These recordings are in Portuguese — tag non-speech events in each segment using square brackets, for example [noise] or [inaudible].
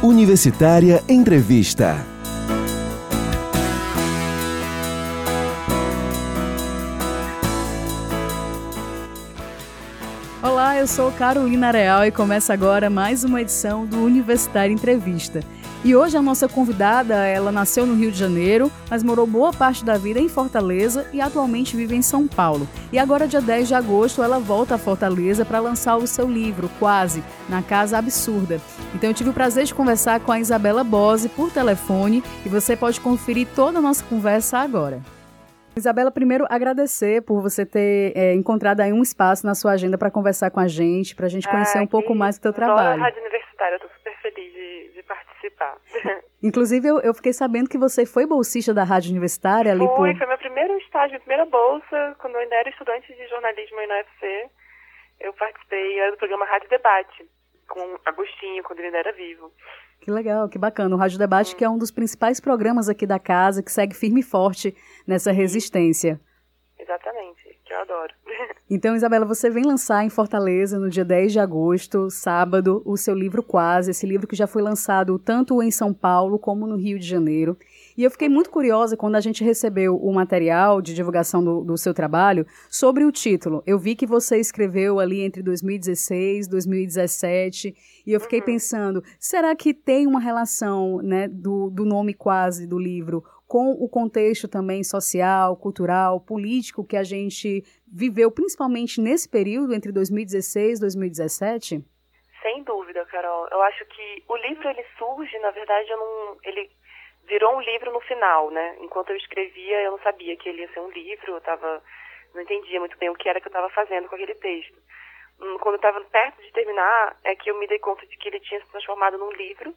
Universitária Entrevista. Olá, eu sou Carolina Real e começa agora mais uma edição do Universitária Entrevista. E hoje a nossa convidada, ela nasceu no Rio de Janeiro, mas morou boa parte da vida em Fortaleza e atualmente vive em São Paulo. E agora, dia 10 de agosto, ela volta a Fortaleza para lançar o seu livro, Quase, na Casa Absurda. Então eu tive o prazer de conversar com a Isabela Bose por telefone e você pode conferir toda a nossa conversa agora. Isabela, primeiro agradecer por você ter é, encontrado aí um espaço na sua agenda para conversar com a gente, para a gente conhecer ah, um pouco mais do teu trabalho. a Rádio Universitária, eu estou super feliz de, de participar. [laughs] Inclusive, eu, eu, fiquei sabendo que você foi bolsista da Rádio Universitária ali foi, por... Foi meu primeiro estágio, minha primeira bolsa, quando eu ainda era estudante de jornalismo aí na UFC. Eu participei do programa Rádio Debate, com Agostinho, quando ele ainda era vivo. Que legal, que bacana. O Rádio Debate, que é um dos principais programas aqui da casa, que segue firme e forte nessa resistência. Exatamente, que eu adoro. [laughs] Então, Isabela, você vem lançar em Fortaleza no dia 10 de agosto, sábado, o seu livro Quase, esse livro que já foi lançado tanto em São Paulo como no Rio de Janeiro. E eu fiquei muito curiosa quando a gente recebeu o material de divulgação do, do seu trabalho sobre o título. Eu vi que você escreveu ali entre 2016 e 2017 e eu fiquei uhum. pensando, será que tem uma relação né, do, do nome quase do livro com o contexto também social, cultural, político que a gente viveu, principalmente nesse período entre 2016 e 2017? Sem dúvida, Carol. Eu acho que o livro ele surge, na verdade, eu não, ele virou um livro no final, né? Enquanto eu escrevia, eu não sabia que ele ia ser um livro, eu tava, não entendia muito bem o que era que eu estava fazendo com aquele texto. Hum, quando eu estava perto de terminar, é que eu me dei conta de que ele tinha se transformado num livro,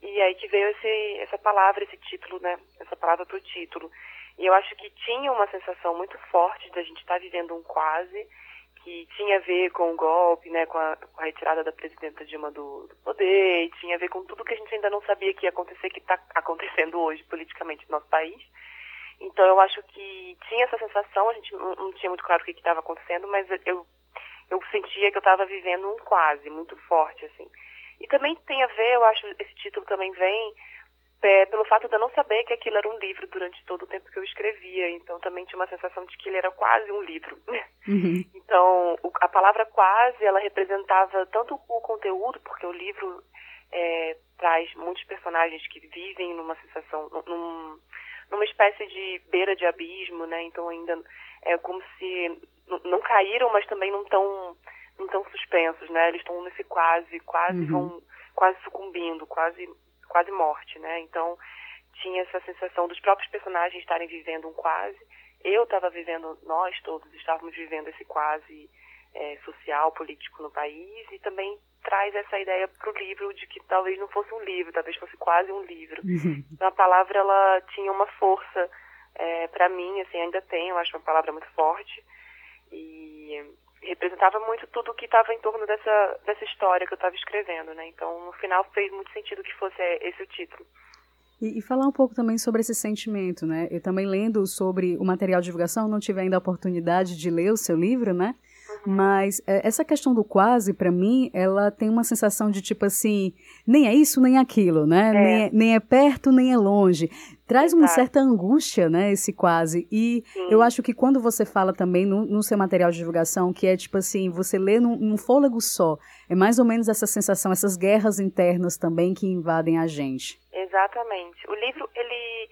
e aí que veio esse, essa palavra, esse título, né? Essa palavra para o título. E eu acho que tinha uma sensação muito forte da gente estar tá vivendo um quase, que tinha a ver com o golpe, né, com a, com a retirada da presidenta Dilma do, do, poder, tinha a ver com tudo que a gente ainda não sabia que ia acontecer, que está acontecendo hoje politicamente no nosso país. Então eu acho que tinha essa sensação, a gente não, não tinha muito claro o que estava acontecendo, mas eu, eu sentia que eu estava vivendo um quase, muito forte, assim. E também tem a ver, eu acho, esse título também vem é, pelo fato de eu não saber que aquilo era um livro durante todo o tempo que eu escrevia. Então também tinha uma sensação de que ele era quase um livro. [laughs] Uhum. Então o, a palavra quase, ela representava tanto o conteúdo, porque o livro é, traz muitos personagens que vivem numa sensação, num, numa espécie de beira de abismo, né? Então ainda é como se não caíram, mas também não estão não tão suspensos, né? Eles estão nesse quase, quase uhum. vão quase sucumbindo, quase quase morte, né? Então tinha essa sensação dos próprios personagens estarem vivendo um quase. Eu estava vivendo, nós todos estávamos vivendo esse quase é, social, político no país e também traz essa ideia para o livro de que talvez não fosse um livro, talvez fosse quase um livro. Uhum. Então, a palavra ela tinha uma força é, para mim, assim, ainda tem, eu acho uma palavra muito forte e representava muito tudo o que estava em torno dessa, dessa história que eu estava escrevendo, né? Então, no final, fez muito sentido que fosse esse o título. E, e, falar um pouco também sobre esse sentimento, né? Eu também lendo sobre o material de divulgação, não tive ainda a oportunidade de ler o seu livro, né? Mas é, essa questão do quase, para mim, ela tem uma sensação de tipo assim, nem é isso, nem aquilo, né? É. Nem, é, nem é perto, nem é longe. Traz Exato. uma certa angústia, né, esse quase. E Sim. eu acho que quando você fala também no, no, seu material de divulgação, que é tipo assim, você lê num, num fôlego só, é mais ou menos essa sensação, essas guerras internas também que invadem a gente. Exatamente. O livro, ele,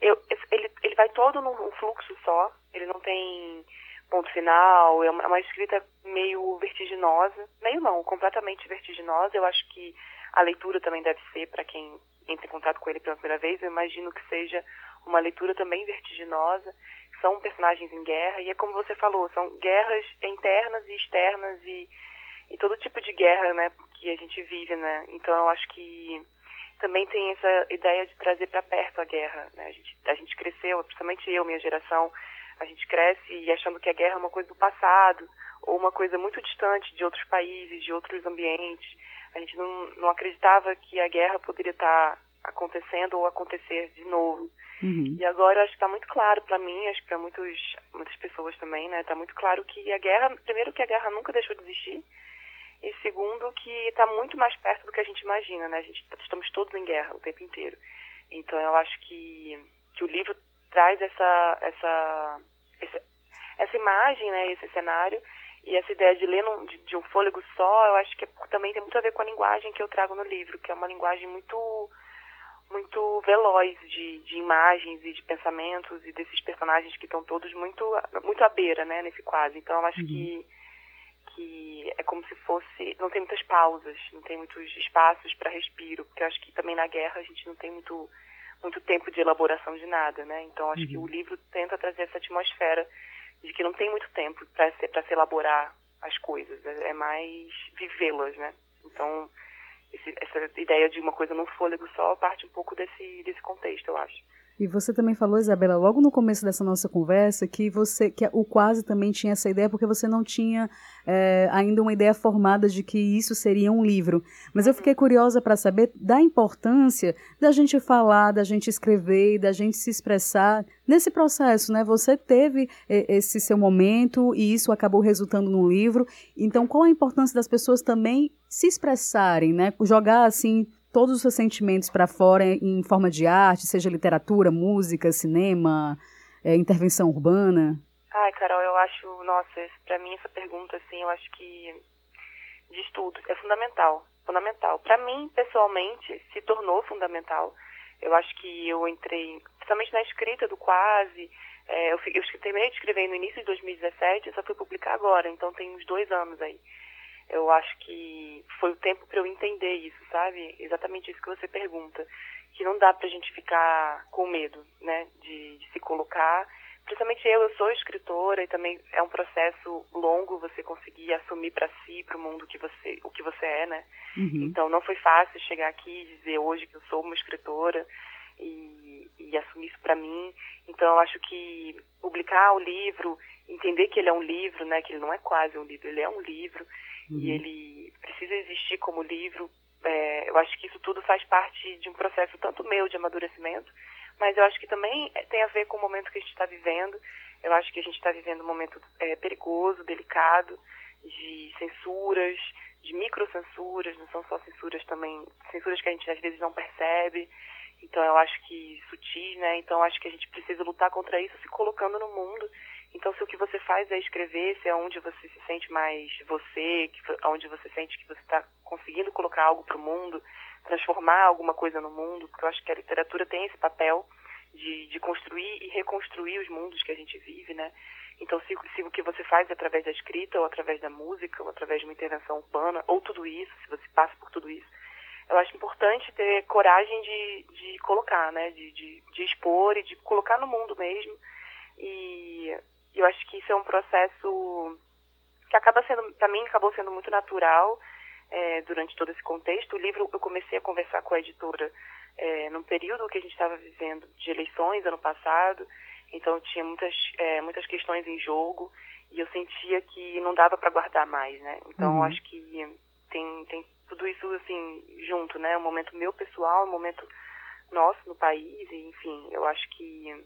eu, ele, ele vai todo num fluxo só, ele não tem ponto final, é uma, é uma escrita meio vertiginosa, meio não, completamente vertiginosa. Eu acho que a leitura também deve ser para quem entra em contato com ele pela primeira vez, eu imagino que seja uma leitura também vertiginosa. São personagens em guerra, e é como você falou, são guerras internas e externas e, e todo tipo de guerra né, que a gente vive. Né? Então eu acho que também tem essa ideia de trazer para perto a guerra. Né? A, gente, a gente cresceu, principalmente eu, minha geração, a gente cresce achando que a guerra é uma coisa do passado, ou uma coisa muito distante de outros países, de outros ambientes. A gente não, não acreditava que a guerra poderia estar acontecendo ou acontecer de novo. Uhum. E agora acho que está muito claro para mim, acho que para muitas pessoas também, né? Está muito claro que a guerra, primeiro que a guerra nunca deixou de existir e segundo que está muito mais perto do que a gente imagina, né? A gente estamos todos em guerra o tempo inteiro. Então eu acho que, que o livro traz essa essa essa, essa imagem, né? Esse cenário e essa ideia de ler num, de, de, um fôlego só, eu acho que é, também tem muito a ver com a linguagem que eu trago no livro, que é uma linguagem muito muito veloz de, de imagens e de pensamentos e desses personagens que estão todos muito muito à beira, né, nesse quase. Então eu acho uhum. que que é como se fosse não tem muitas pausas, não tem muitos espaços para respiro, porque eu acho que também na guerra a gente não tem muito muito tempo de elaboração de nada, né? Então acho uhum. que o livro tenta trazer essa atmosfera de que não tem muito tempo para se, se elaborar as coisas, é, é mais vivê-las, né? Então, esse, essa ideia de uma coisa num fôlego só parte um pouco desse, desse contexto, eu acho. E você também falou, Isabela, logo no começo dessa nossa conversa, que você, que o quase também tinha essa ideia porque você não tinha é, ainda uma ideia formada de que isso seria um livro. Mas eu fiquei curiosa para saber da importância da gente falar, da gente escrever, da gente se expressar nesse processo, né? Você teve esse seu momento e isso acabou resultando num livro. Então, qual a importância das pessoas também se expressarem, né? Jogar assim todos os seus sentimentos para fora em forma de arte, seja literatura, música, cinema, é, intervenção urbana? Ai, Carol, eu acho, nossa, para mim essa pergunta, assim, eu acho que de estudo é fundamental, fundamental. Para mim, pessoalmente, se tornou fundamental. Eu acho que eu entrei, principalmente na escrita do quase, é, eu, eu terminei de escrever no início de 2017 e só fui publicar agora, então tem uns dois anos aí eu acho que foi o tempo para eu entender isso, sabe? Exatamente isso que você pergunta. Que não dá para a gente ficar com medo, né? De, de, se colocar. Principalmente eu, eu sou escritora e também é um processo longo você conseguir assumir para si, para o mundo que você, o que você é, né? Uhum. Então não foi fácil chegar aqui e dizer hoje que eu sou uma escritora e, e assumir isso para mim. Então eu acho que publicar o livro, entender que ele é um livro, né? Que ele não é quase um livro, ele é um livro uhum. e ele precisa existir como livro. É, eu acho que isso tudo faz parte de um processo tanto meu de amadurecimento, mas eu acho que também tem a ver com o momento que a gente está vivendo. Eu acho que a gente está vivendo um momento é, perigoso, delicado, de censuras, de microcensuras, não são só censuras também, censuras que a gente às vezes não percebe. Então eu acho que sutis, né? Então acho que a gente precisa lutar contra isso se colocando no mundo então, se o que você faz é escrever, se é onde você se sente mais você, que, onde você sente que você está conseguindo colocar algo para o mundo, transformar alguma coisa no mundo, porque eu acho que a literatura tem esse papel de, de construir e reconstruir os mundos que a gente vive, né? Então, se, se o que você faz é através da escrita, ou através da música, ou através de uma intervenção urbana, ou tudo isso, se você passa por tudo isso, eu acho importante ter coragem de, de colocar, né? De, de, de expor e de colocar no mundo mesmo. E eu acho que isso é um processo que acaba sendo, para mim, acabou sendo muito natural é, durante todo esse contexto. O livro, eu comecei a conversar com a editora é, num período que a gente estava vivendo de eleições ano passado, então tinha muitas, é, muitas questões em jogo e eu sentia que não dava para guardar mais, né? Então uhum. acho que tem, tem tudo isso assim junto, né? Um momento meu pessoal, um momento nosso no país, e, enfim, eu acho que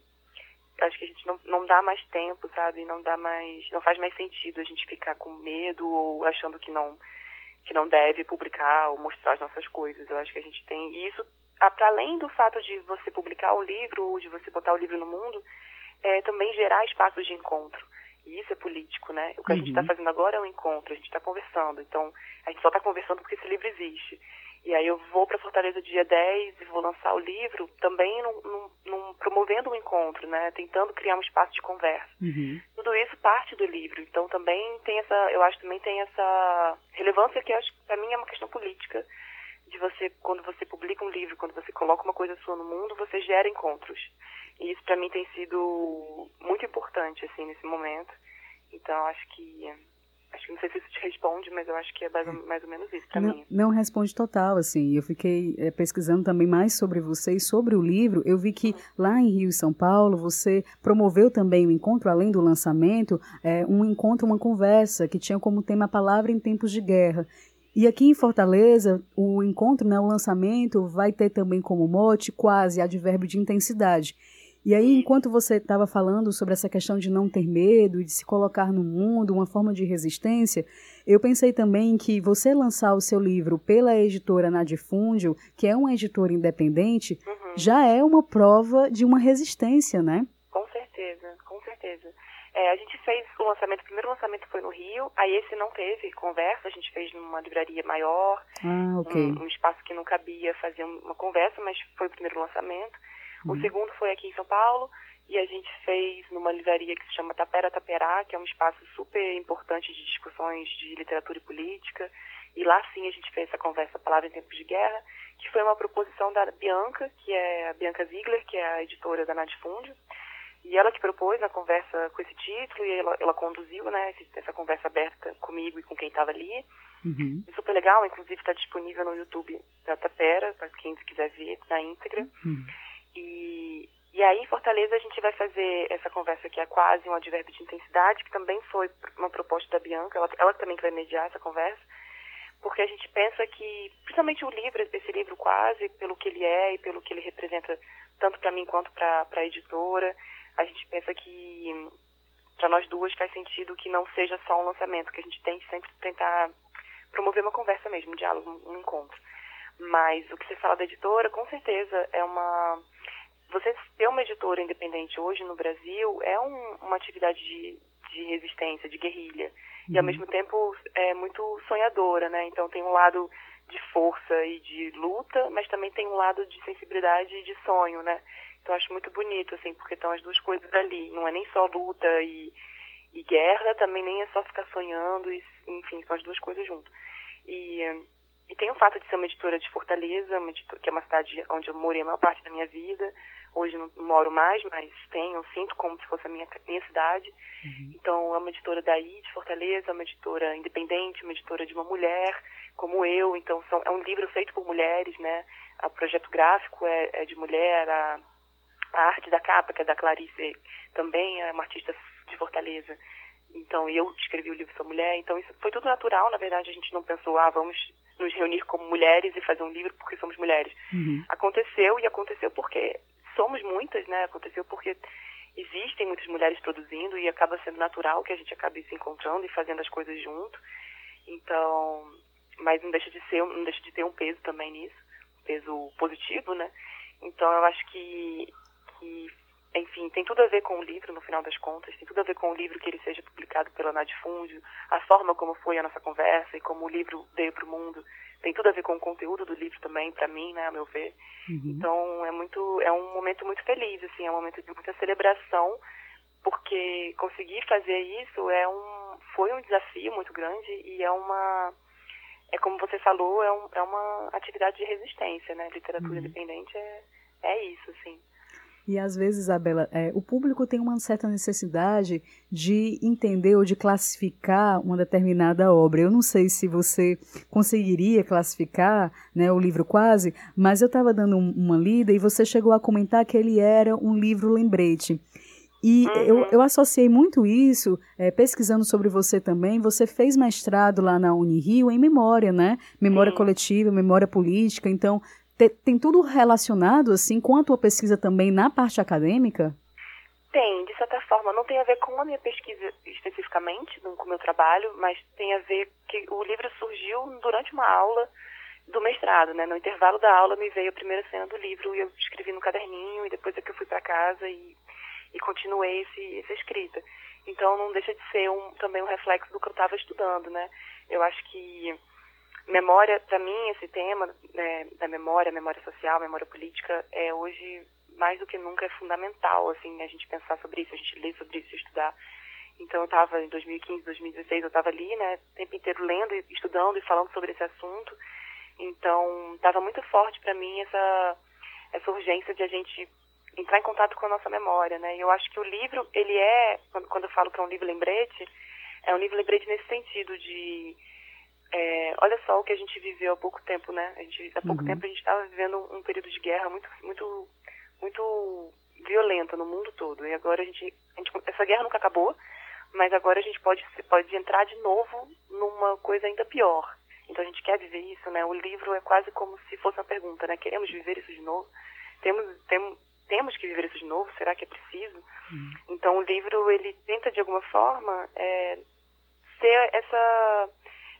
acho que a gente não, não dá mais tempo, sabe? Não dá mais, não faz mais sentido a gente ficar com medo ou achando que não que não deve publicar ou mostrar as nossas coisas. Eu acho que a gente tem e isso para além do fato de você publicar o livro ou de você botar o livro no mundo, é também gerar espaços de encontro. E isso é político, né? O que uhum. a gente está uhum. fazendo agora é um encontro, a gente está conversando. Então, a gente só está conversando porque esse livro existe. E aí eu vou para Fortaleza dia 10 e vou lançar o livro também num, num, num, promovendo um encontro, né? Tentando criar um espaço de conversa. Uhum. Tudo isso parte do livro. Então também tem essa, eu acho também tem essa relevância que acho para mim é uma questão política de você quando você publica um livro, quando você coloca uma coisa sua no mundo, você gera encontros. E isso para mim tem sido muito importante assim nesse momento. Então acho que Acho que não sei se isso te responde, mas eu acho que é mais ou, mais ou menos isso para mim. Não responde total, assim. Eu fiquei é, pesquisando também mais sobre você e sobre o livro. Eu vi que uhum. lá em Rio e São Paulo você promoveu também o um encontro, além do lançamento, é, um encontro, uma conversa que tinha como tema a palavra em tempos de guerra. E aqui em Fortaleza, o encontro, né, o lançamento, vai ter também como mote quase advérbio de intensidade. E aí, enquanto você estava falando sobre essa questão de não ter medo, de se colocar no mundo, uma forma de resistência, Eu pensei também que você lançar o seu livro pela editora Nadifúndio, que é uma editora independente, uhum. já é uma prova de uma resistência, né? Com certeza, com certeza. É, a gente fez o lançamento, o primeiro lançamento foi no Rio, aí esse não teve conversa, a gente fez numa livraria maior, ah, okay. um, um, espaço que não cabia fazer uma conversa, mas foi o primeiro lançamento. Uhum. O segundo foi aqui em São Paulo, e a gente fez numa livraria que se chama Tapera Taperá, que é um espaço super importante de discussões de literatura e política. E lá sim a gente fez essa conversa Palavra em Tempos de Guerra, que foi uma proposição da Bianca, que é a Bianca Ziegler, que é a editora da Nadifúndio. E ela que propôs a conversa com esse título, e ela, ela conduziu né, essa conversa aberta comigo e com quem estava ali. Uhum. É super legal, inclusive está disponível no YouTube da Tapera, para quem quiser ver na íntegra. Uhum. E, e aí, em Fortaleza, a gente vai fazer essa conversa que é quase um advérbio de intensidade, que também foi uma proposta da Bianca, ela, ela também vai mediar essa conversa, porque a gente pensa que, principalmente o livro, esse livro quase, pelo que ele é e pelo que ele representa, tanto para mim quanto para a editora, a gente pensa que para nós duas faz sentido que não seja só um lançamento, que a gente tem que sempre tentar promover uma conversa mesmo, um diálogo, um encontro. Mas o que você fala da editora, com certeza é uma você ter uma editora independente hoje no Brasil é um, uma atividade de, de, resistência, de guerrilha. Uhum. E ao uhum. mesmo tempo é muito sonhadora, né? Então tem um lado de força e de luta, mas também tem um lado de sensibilidade e de sonho, né? Então acho muito bonito, assim, porque estão as duas coisas ali. Não é nem só luta e, e guerra, também nem é só ficar sonhando, e, enfim, são as duas coisas juntas. E e tem o fato de ser uma editora de Fortaleza, editora, que é uma cidade onde eu morei a maior parte da minha vida. Hoje não moro mais, mas tenho, sinto como se fosse a minha, minha cidade. Uhum. Então, é uma editora daí, de Fortaleza, é uma editora independente, uma editora de uma mulher, como eu. Então, são, é um livro feito por mulheres, né? O projeto gráfico é, é de mulher, a, a arte da capa, que é da Clarice, também é uma artista de Fortaleza. Então, eu escrevi o livro Sou Mulher, então isso foi tudo natural, na verdade, a gente não pensou, ah, vamos nos reunir como mulheres e fazer um livro porque somos mulheres. Uhum. Aconteceu e aconteceu porque somos muitas, né? Aconteceu porque existem muitas mulheres produzindo e acaba sendo natural que a gente acabe se encontrando e fazendo as coisas junto. Então, mas não deixa de ser, não deixa de ter um peso também nisso, um peso positivo, né? Então eu acho que, que enfim, tem tudo a ver com o livro, no final das contas, tem tudo a ver com o livro que ele seja publicado pela Nadifúndio, a forma como foi a nossa conversa e como o livro veio para o mundo, tem tudo a ver com o conteúdo do livro também, para mim, né, a meu ver. Uhum. Então, é muito, é um momento muito feliz, assim, é um momento de muita celebração, porque conseguir fazer isso é um, foi um desafio muito grande e é uma, é como você falou, é, um, é uma atividade de resistência, né, literatura uhum. independente é, é isso, assim. E às vezes, Isabela, é, o público tem uma certa necessidade de entender ou de classificar uma determinada obra. Eu não sei se você conseguiria classificar né, o livro quase, mas eu estava dando um, uma lida e você chegou a comentar que ele era um livro lembrete. E uhum. eu, eu associei muito isso, é, pesquisando sobre você também. Você fez mestrado lá na Unirio em memória, né? Memória coletiva, memória política. Então, tem tudo relacionado, assim, com a tua pesquisa também na parte acadêmica? Tem, de certa forma. Não tem a ver com a minha pesquisa especificamente, com o meu trabalho, mas tem a ver que o livro surgiu durante uma aula do mestrado, né? No intervalo da aula me veio a primeira cena do livro e eu escrevi no caderninho e depois é que eu fui para casa e, e continuei esse, essa escrita. Então não deixa de ser um, também um reflexo do que eu estava estudando, né? Eu acho que Memória, para mim, esse tema né, da memória, memória social, memória política, é hoje mais do que nunca é fundamental, assim, a gente pensar sobre isso, a gente ler sobre isso, estudar. Então, eu estava em 2015, 2016, eu estava ali, né, o tempo inteiro lendo, estudando e falando sobre esse assunto. Então, estava muito forte para mim essa essa urgência de a gente entrar em contato com a nossa memória, né? E eu acho que o livro, ele é, quando, eu falo que é um livro lembrete, é um livro lembrete nesse sentido de é, olha só o que a gente viveu há pouco tempo, né? A gente, há pouco uhum. tempo a gente estava vivendo um período de guerra muito, muito, muito violento no mundo todo. E agora a gente, a gente, essa guerra nunca acabou, mas agora a gente pode, pode entrar de novo numa coisa ainda pior. Então a gente quer viver isso, né? O livro é quase como se fosse uma pergunta, né? Queremos viver isso de novo? Temos, tem, temos que viver isso de novo? Será que é preciso? Uhum. Então o livro ele tenta de alguma forma é, ser essa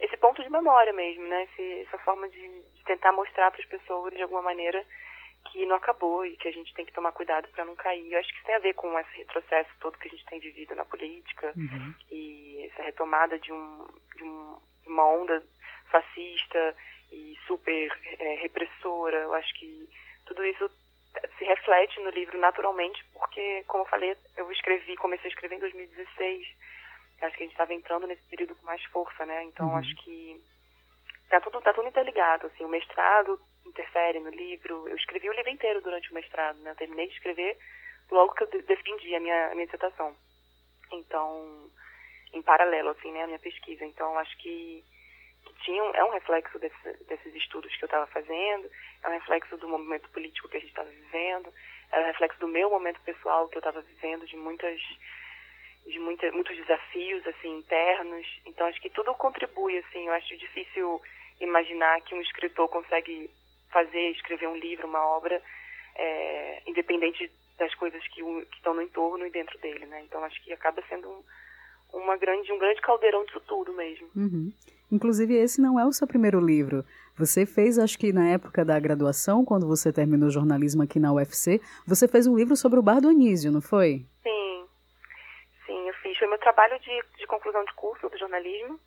esse ponto de memória mesmo, né? Esse, essa forma de, de tentar mostrar para as pessoas de alguma maneira que não acabou e que a gente tem que tomar cuidado para não cair. Eu acho que isso tem a ver com esse retrocesso todo que a gente tem vivido na política uhum. e essa retomada de, um, de um, uma onda fascista e super é, repressora. Eu acho que tudo isso se reflete no livro naturalmente, porque, como eu falei, eu escrevi, comecei a escrever em 2016. Acho que a gente estava entrando nesse período com mais força, né? Então, uhum. acho que tá tudo, tá tudo interligado, assim. O mestrado interfere no livro. Eu escrevi o livro inteiro durante o mestrado, né? Eu terminei de escrever logo que eu defendi a minha, a minha dissertação. Então, em paralelo, assim, né? A minha pesquisa. Então, acho que tinha, é um reflexo desse, desses estudos que eu estava fazendo, é um reflexo do momento político que a gente estava vivendo, é um reflexo do meu momento pessoal que eu estava vivendo, de muitas de muita, muitos desafios assim internos. Então acho que tudo contribui assim. Eu acho difícil imaginar que um escritor consegue fazer, escrever um livro, uma obra, é, independente das coisas que, que, estão no entorno e dentro dele, né? Então acho que acaba sendo um, uma grande, um grande caldeirão disso tudo mesmo. Uhum. Inclusive, esse não é o seu primeiro livro. Você fez, acho que na época da graduação, quando você terminou jornalismo aqui na UFC, você fez um livro sobre o Bar do Anísio, não foi? Sim, fiz. Foi meu trabalho de, de conclusão de curso do jornalismo.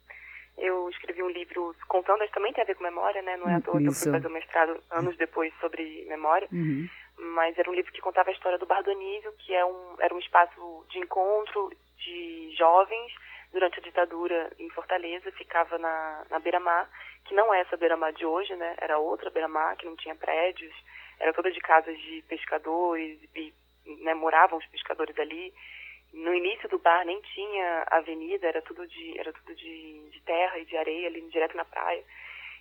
Eu escrevi um livro contando, isso também tem a ver com memória, né? Não é à toa que eu fui fazer o mestrado anos depois sobre memória. Uhum. Mas era um livro que contava a história do Bar do Anísio, que é um, era um espaço de encontro de jovens durante a ditadura em Fortaleza, ficava na, na beira-mar, que não é essa beira-mar de hoje, né? Era outra beira-mar, que não tinha prédios, era toda de casas de pescadores, e né, moravam os pescadores ali. No início do bar nem tinha avenida, era tudo de, era tudo de, de terra e de areia ali, direto na praia.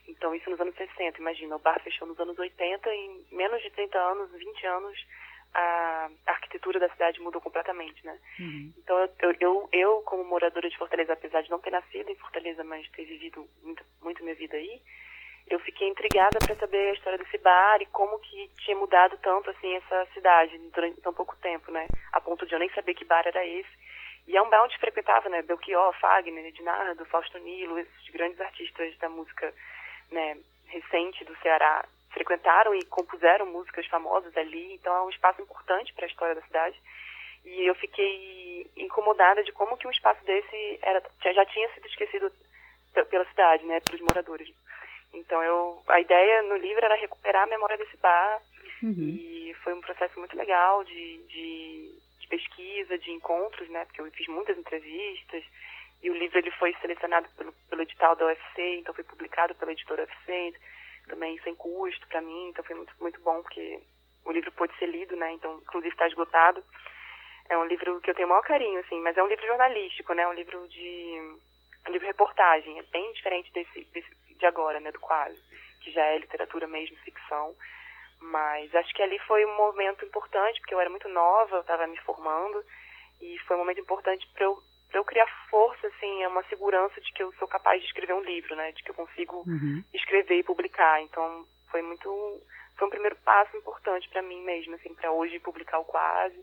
Então, isso nos anos 60, imagina, o bar fechou nos anos 80 e em menos de 30 anos, 20 anos, a arquitetura da cidade mudou completamente, né? Uhum. Então eu, eu, eu, como moradora de Fortaleza, apesar de não ter nascido em Fortaleza, mas ter vivido muito, muito minha vida aí, eu fiquei intrigada para saber a história desse bar e como que tinha mudado tanto assim essa cidade durante tão pouco tempo, né? A ponto de eu nem saber que bar era esse. E é um bar onde frequentava, né? Belchior, Fagner, Ednardo, Fausto Nilo, esses grandes artistas da música, né? Recente do Ceará frequentaram e compuseram músicas famosas ali, então é um espaço importante para a história da cidade. E eu fiquei incomodada de como que um espaço desse era, já tinha sido esquecido pela cidade, né, pelos moradores. Então eu, a ideia no livro era recuperar a memória desse bar uhum. e foi um processo muito legal de, de, de, pesquisa, de encontros, né, porque eu fiz muitas entrevistas e o livro ele foi selecionado pelo, pelo edital da UFC, então foi publicado pela editora UFC também sem custo para mim, então foi muito, muito bom porque o livro pôde ser lido, né? Então, inclusive está esgotado. É um livro que eu tenho o maior carinho, assim, mas é um livro jornalístico, né? Um livro de um livro reportagem, é bem diferente desse, desse de agora, né? Do quase, que já é literatura mesmo, ficção. Mas acho que ali foi um momento importante, porque eu era muito nova, eu estava me formando, e foi um momento importante para eu eu criar força, assim, é uma segurança de que eu sou capaz de escrever um livro, né? De que eu consigo uhum. escrever e publicar. Então, foi muito, foi um primeiro passo importante para mim mesmo, assim, para hoje publicar o quase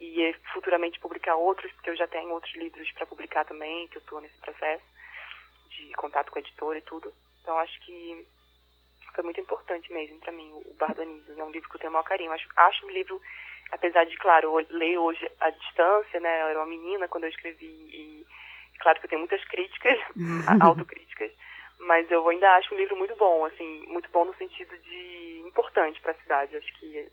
e futuramente publicar outros, porque eu já tenho outros livros para publicar também, que eu estou nesse processo de contato com a editora e tudo. Então, acho que foi muito importante mesmo para mim o Bar do Anísio. É um livro que eu tenho o maior carinho. Acho, acho um livro apesar de, claro, ler hoje à distância, né? Eu era uma menina quando eu escrevi e, claro que eu tenho muitas críticas, autocríticas, mas eu ainda acho um livro muito bom, assim, muito bom no sentido de importante para a cidade. Acho que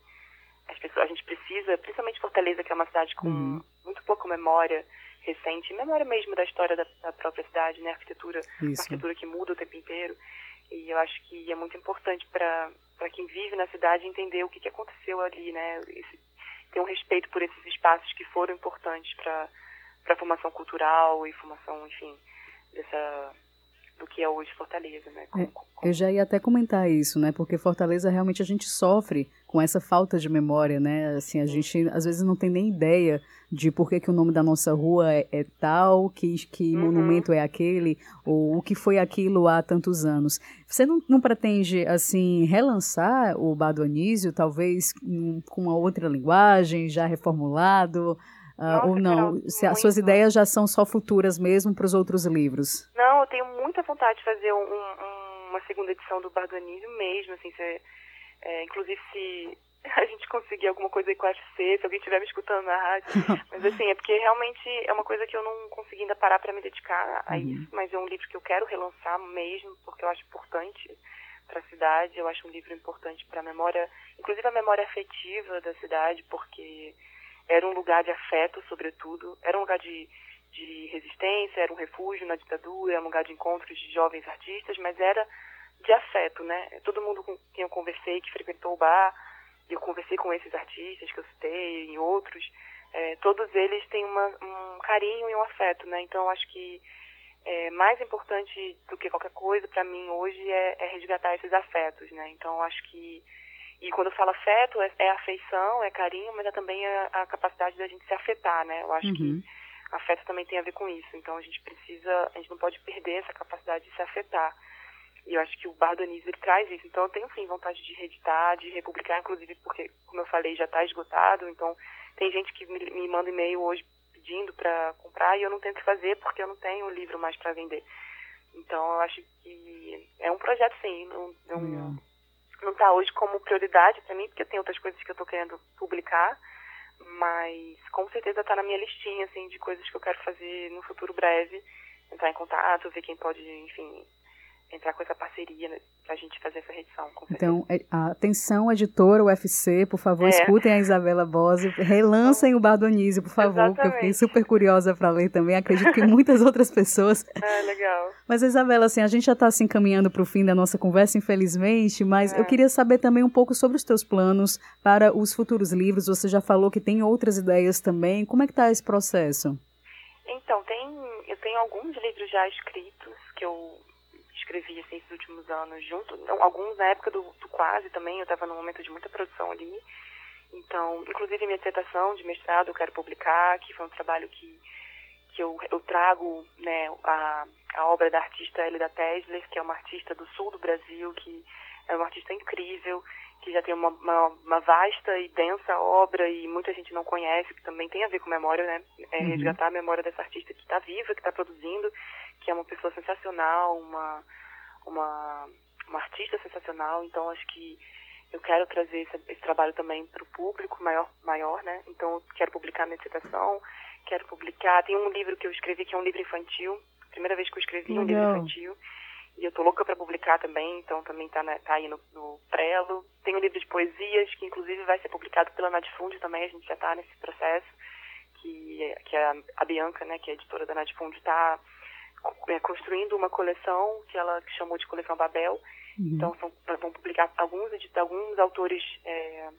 as pessoas, a gente precisa, principalmente Fortaleza, que é uma cidade com uhum. muito pouca memória recente, memória mesmo da história da, da própria cidade, né? Arquitetura, arquitetura que muda o tempo inteiro. E eu acho que é muito importante para para quem vive na cidade entender o que, que aconteceu ali, né? Esse, ter um respeito por esses espaços que foram importantes para a formação cultural e formação, enfim, dessa do que é hoje Fortaleza, né? Com, é, com... Eu já ia até comentar isso, né? Porque Fortaleza realmente a gente sofre com essa falta de memória, né? Assim, a gente às vezes não tem nem ideia de por que, que o nome da nossa rua é, é tal, que, que uhum. monumento é aquele, ou o que foi aquilo há tantos anos. Você não, não pretende, assim, relançar o Bado Anísio, talvez um, com uma outra linguagem, já reformulado? Nossa, ou não? Carol, Se as suas ideias já são só futuras mesmo para os outros livros? Não, eu tenho vontade de fazer um, um, uma segunda edição do Bardonismo mesmo, assim, se, é, inclusive se [laughs] a gente conseguir alguma coisa aí com a FC, se alguém estiver me escutando na rádio. [laughs] Mas assim, é porque realmente é uma coisa que eu não consegui ainda parar para me dedicar a uhum. isso, mas é um livro que eu quero relançar mesmo, porque eu acho importante para a cidade, eu acho um livro importante para a memória, inclusive a memória afetiva da cidade, porque era um lugar de afeto, sobretudo, era um lugar de, de resistência, era um refúgio na ditadura, era um lugar de encontros de jovens artistas, mas era de afeto, né? Todo mundo com quem eu conversei, que frequentou o bar, eu conversei com esses artistas que eu citei e outros, é, todos eles têm uma, um carinho e um afeto, né? Então acho que é, mais importante do que qualquer coisa para mim hoje é, é, resgatar esses afetos, né? Então acho que e quando eu falo afeto é, é afeição, é carinho, mas é também a, a, capacidade da gente se afetar, né? Eu acho uhum. que afeto também tem a ver com isso. Então a gente precisa, a gente não pode perder essa capacidade de se afetar. E eu acho que o Bar do Anísio, traz isso. Então eu tenho sim vontade de reeditar, de republicar, inclusive porque, como eu falei, já está esgotado. Então tem gente que me, me manda e-mail hoje pedindo para comprar e eu não tenho que fazer porque eu não tenho o livro mais para vender. Então eu acho que é um projeto sim, não, não, não tá hoje como prioridade para mim, porque tem outras coisas que eu estou querendo publicar, mas com certeza está na minha listinha assim de coisas que eu quero fazer no futuro breve, entrar em contato, ver quem pode, enfim, entrar com essa parceria né, para a gente fazer essa redição. então, é, atenção, editora UFC, por favor, é. escutem a Isabela Bose, relancem o Bar do Anísio, por favor, Exatamente. porque eu fiquei super curiosa para ler também, acredito que muitas outras pessoas. É, [laughs] legal. Mas, Isabela, assim, a gente já está assim, caminhando para o fim da nossa conversa, infelizmente, mas é. eu queria saber também um pouco sobre os teus planos para os futuros livros, você já falou que tem outras ideias também, como é que está esse processo? Então, tem, eu tenho alguns livros já escritos que eu escrevi assim, esses últimos anos junto, alguns na época do, do quase também, eu estava num momento de muita produção ali. Então, inclusive minha dissertação de mestrado eu quero publicar, que foi um trabalho que, que eu, eu trago né, a, a obra da artista Elida Tesler, que é uma artista do sul do Brasil, que é uma artista incrível, que já tem uma, uma, uma, vasta e densa obra e muita gente não conhece, que também tem a ver com memória, né? É uhum. resgatar a memória dessa artista que está viva, que está produzindo, que é uma pessoa sensacional, uma, uma, uma artista sensacional. Então, acho que eu quero trazer esse, esse trabalho também para o público maior, maior, né? Então, eu quero publicar minha dissertação, quero publicar. Tem um livro que eu escrevi que é um livro infantil, primeira vez que eu escrevi Legal. um livro infantil. E eu tô louca para publicar também, então também tá, tá aí no, no prelo. Tem um livro de poesias, que inclusive vai ser publicado pela Nadifund também, a gente já tá nesse processo, que, que a, a Bianca, né, que é a editora da Nadifund, está é, construindo uma coleção que ela chamou de Coleção Babel. Uhum. Então são, vão publicar alguns, alguns autores é,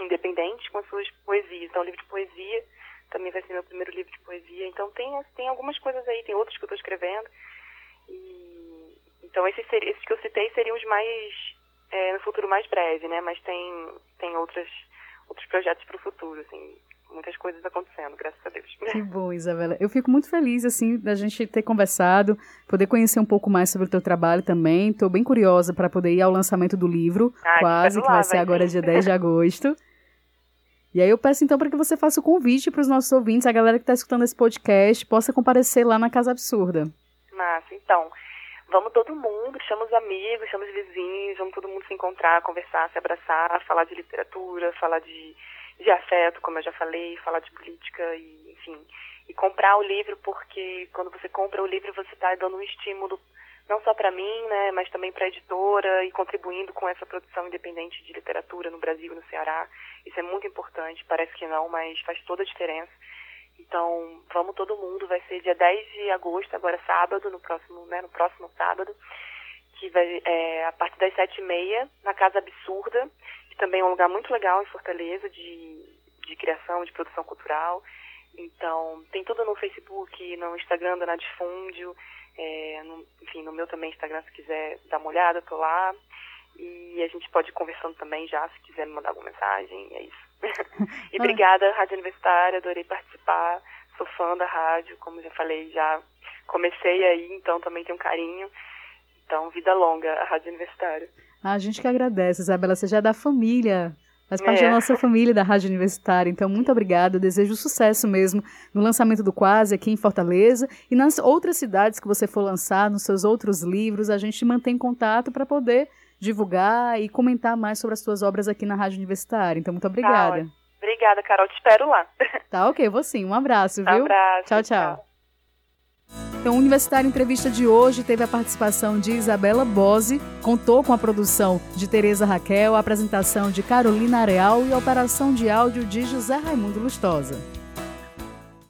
independentes com as suas poesias. Então, o livro de poesia também vai ser meu primeiro livro de poesia. Então, tem, tem algumas coisas aí, tem outros que eu estou escrevendo. E então esses, esses que eu citei seriam os mais é, no futuro mais breve, né? Mas tem tem outras outros projetos para o futuro, assim, muitas coisas acontecendo, graças a Deus. Que bom, Isabela. Eu fico muito feliz, assim, da gente ter conversado, poder conhecer um pouco mais sobre o teu trabalho também. Estou bem curiosa para poder ir ao lançamento do livro, ah, quase, que vai ser agora dia 10 de agosto. E aí eu peço então para que você faça o convite para os nossos ouvintes, a galera que está escutando esse podcast, possa comparecer lá na Casa Absurda. Massa, então. Vamos todo mundo, chama os amigos, chama os vizinhos, vamos todo mundo se encontrar, conversar, se abraçar, falar de literatura, falar de, de afeto, como eu já falei, falar de política e, enfim. E comprar o livro, porque quando você compra o livro, você está dando um estímulo não só para mim, né, mas também para a editora e contribuindo com essa produção independente de literatura no Brasil e no Ceará. Isso é muito importante, parece que não, mas faz toda a diferença. Então, vamos todo mundo, vai ser dia 10 de agosto, agora sábado, no próximo, né, no próximo sábado, que vai é, a partir das sete e meia, na Casa Absurda, que também é um lugar muito legal em Fortaleza, de, de criação, de produção cultural. Então, tem tudo no Facebook, no Instagram da Nadifúndio, é, no, enfim, no meu também Instagram, se quiser dar uma olhada, tô lá. E a gente pode ir conversando também já, se quiser me mandar alguma mensagem, é isso. [laughs] e obrigada, Rádio Universitária, adorei participar. Sou fã da rádio, como já falei, já comecei aí, então também tenho um carinho. Então, vida longa, a Rádio Universitária. Ah, a gente que agradece, Isabela. Você já é da família Faz parte é. da nossa família da Rádio Universitária. Então, muito obrigada. Eu desejo sucesso mesmo no lançamento do Quase aqui em Fortaleza e nas outras cidades que você for lançar, nos seus outros livros. A gente mantém contato para poder divulgar e comentar mais sobre as suas obras aqui na Rádio Universitária. Então, muito obrigada. Tá, obrigada, Carol. Te espero lá. [laughs] Tá, ok. Vou sim. Um abraço, viu? Um abraço. Tchau, tchau. tchau. Então, o Universitário Entrevista de hoje teve a participação de Isabela Bose, contou com a produção de Tereza Raquel, a apresentação de Carolina Areal e a operação de áudio de José Raimundo Lustosa.